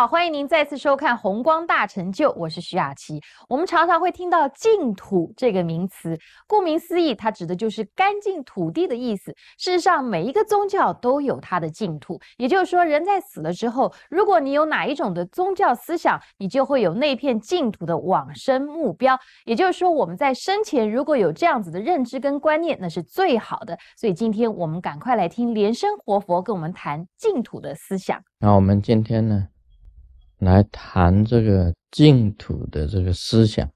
好，欢迎您再次收看《红光大成就》，我是徐雅琪。我们常常会听到“净土”这个名词，顾名思义，它指的就是干净土地的意思。事实上，每一个宗教都有它的净土，也就是说，人在死了之后，如果你有哪一种的宗教思想，你就会有那片净土的往生目标。也就是说，我们在生前如果有这样子的认知跟观念，那是最好的。所以，今天我们赶快来听莲生活佛跟我们谈净土的思想。那我们今天呢？来谈这个净土的这个思想，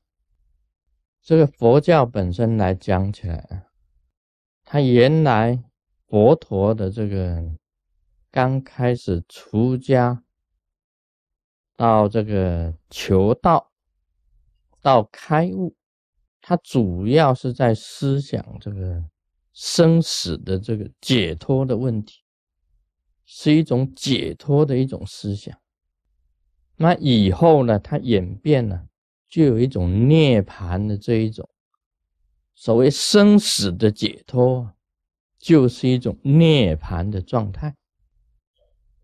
这个佛教本身来讲起来啊，它原来佛陀的这个刚开始出家，到这个求道，到开悟，它主要是在思想这个生死的这个解脱的问题，是一种解脱的一种思想。那以后呢？它演变了，就有一种涅槃的这一种所谓生死的解脱，就是一种涅槃的状态。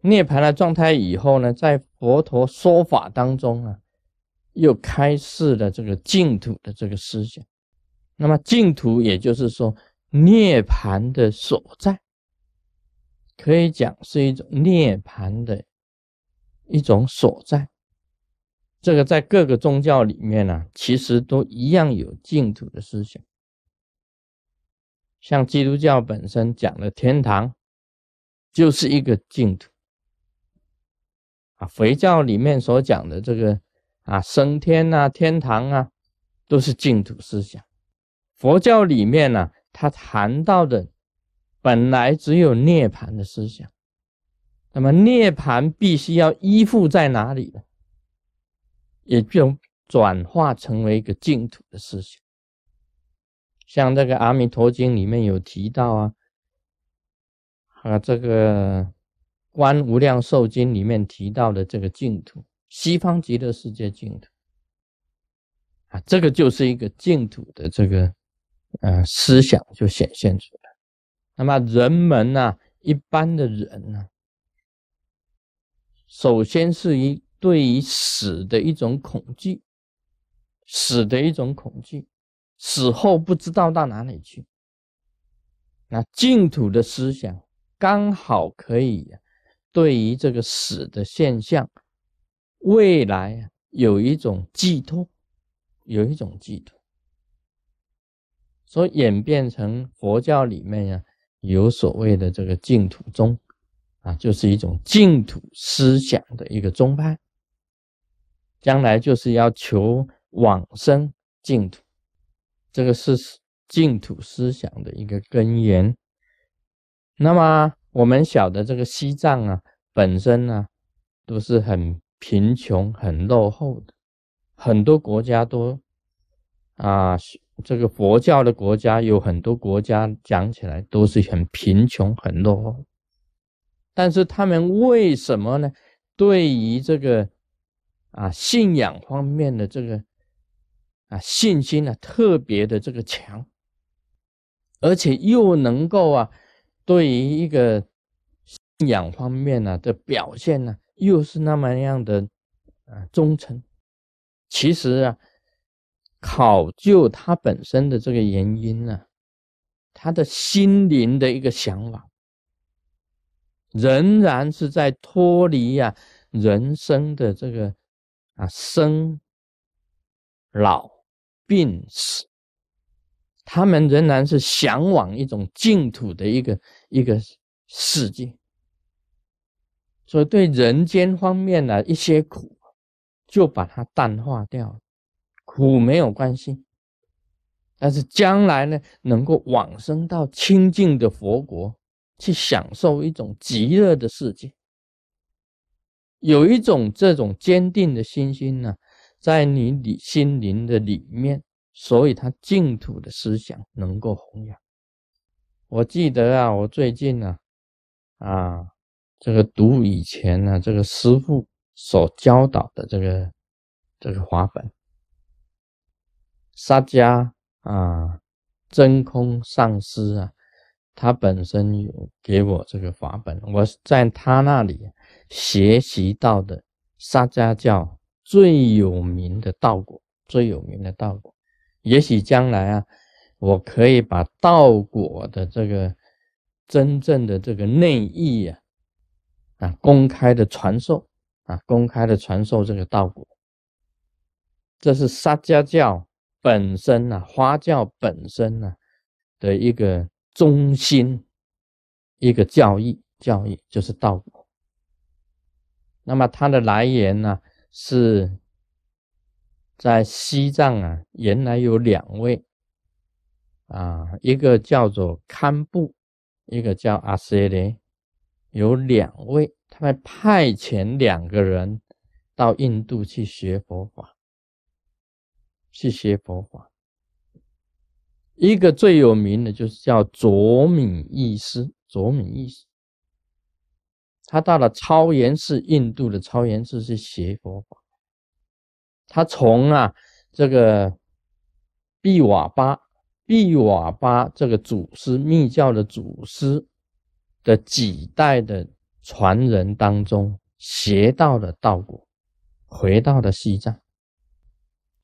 涅槃的状态以后呢，在佛陀说法当中啊，又开示了这个净土的这个思想。那么净土也就是说涅槃的所在，可以讲是一种涅槃的。一种所在，这个在各个宗教里面呢，其实都一样有净土的思想。像基督教本身讲的天堂，就是一个净土啊。佛教里面所讲的这个啊升天啊天堂啊，都是净土思想。佛教里面呢，他谈到的本来只有涅槃的思想。那么涅槃必须要依附在哪里呢？也就转化成为一个净土的思想。像这个《阿弥陀经》里面有提到啊，啊，这个《观无量寿经》里面提到的这个净土，西方极乐世界净土啊，这个就是一个净土的这个呃思想就显现出来。那么人们呢，一般的人呢？首先是一对于死的一种恐惧，死的一种恐惧，死后不知道到哪里去。那净土的思想刚好可以对于这个死的现象，未来有一种寄托，有一种寄托，所以演变成佛教里面呀，有所谓的这个净土宗。啊，就是一种净土思想的一个宗派，将来就是要求往生净土，这个是净土思想的一个根源。那么我们晓得这个西藏啊，本身呢都是很贫穷、很落后的，很多国家都啊，这个佛教的国家有很多国家讲起来都是很贫穷、很落后。但是他们为什么呢？对于这个啊信仰方面的这个啊信心呢，特别的这个强，而且又能够啊对于一个信仰方面呢的表现呢，又是那么样的啊忠诚。其实啊，考究他本身的这个原因呢，他的心灵的一个想法。仍然是在脱离呀人生的这个啊生老病死，他们仍然是向往一种净土的一个一个世界，所以对人间方面的一些苦，就把它淡化掉，苦没有关系，但是将来呢，能够往生到清净的佛国。去享受一种极乐的世界，有一种这种坚定的信心呢，在你里心灵的里面，所以他净土的思想能够弘扬。我记得啊，我最近呢，啊，这个读以前呢，这个师傅所教导的这个这个法本，沙迦啊，真空上师啊。他本身有给我这个法本，我在他那里学习到的沙家教最有名的道果，最有名的道果。也许将来啊，我可以把道果的这个真正的这个内意啊，啊，公开的传授啊，公开的传授这个道果。这是沙家教本身呐，花教本身呐的一个中心，一个教义，教义就是道。那么它的来源呢，是在西藏啊，原来有两位啊，一个叫做堪布，一个叫阿瑟雷，有两位，他们派遣两个人到印度去学佛法。去学佛法，一个最有名的就是叫卓敏义师。卓敏义师，他到了超延寺，印度的超延寺去学佛法。他从啊这个毕瓦巴、毕瓦巴这个祖师密教的祖师的几代的传人当中学到了道果，回到了西藏。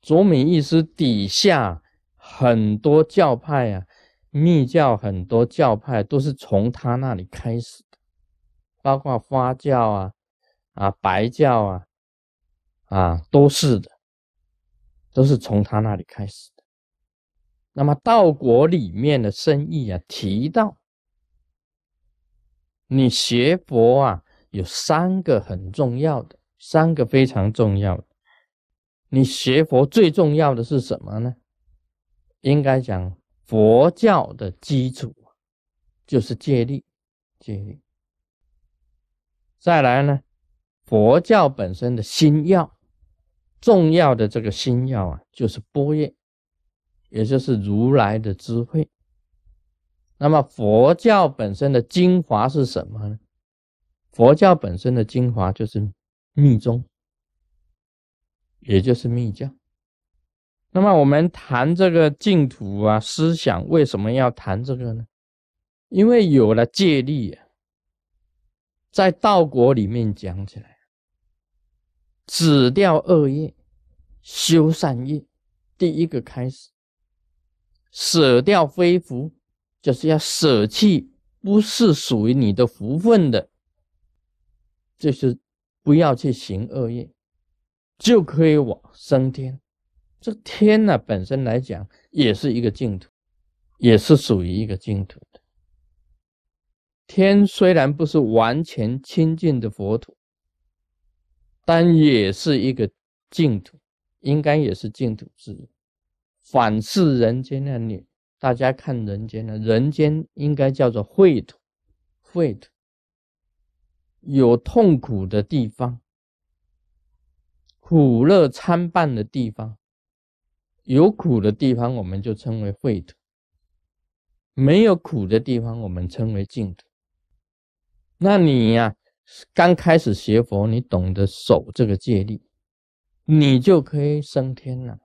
卓敏义师底下很多教派啊，密教很多教派都是从他那里开始的，包括花教啊、啊白教啊、啊都是的，都是从他那里开始的。那么道国里面的深意啊，提到你学佛啊，有三个很重要的，三个非常重要的。你学佛最重要的是什么呢？应该讲佛教的基础就是戒律，戒律。再来呢，佛教本身的心要，重要的这个心要啊，就是波叶，也就是如来的智慧。那么佛教本身的精华是什么呢？佛教本身的精华就是密宗。也就是密教。那么我们谈这个净土啊，思想为什么要谈这个呢？因为有了戒律，在道国里面讲起来，止掉恶业，修善业，第一个开始，舍掉非福，就是要舍弃不是属于你的福分的，就是不要去行恶业。就可以往升天，这天呢本身来讲也是一个净土，也是属于一个净土的。天虽然不是完全清净的佛土，但也是一个净土，应该也是净土之一。反是人间的你，大家看人间呢，人间应该叫做秽土，秽土有痛苦的地方。苦乐参半的地方，有苦的地方，我们就称为秽土；没有苦的地方，我们称为净土。那你呀，刚开始学佛，你懂得守这个戒律，你就可以升天了。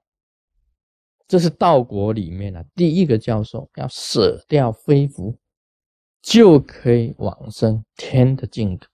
这是道国里面的第一个教授，要舍掉非福，就可以往生天的净土。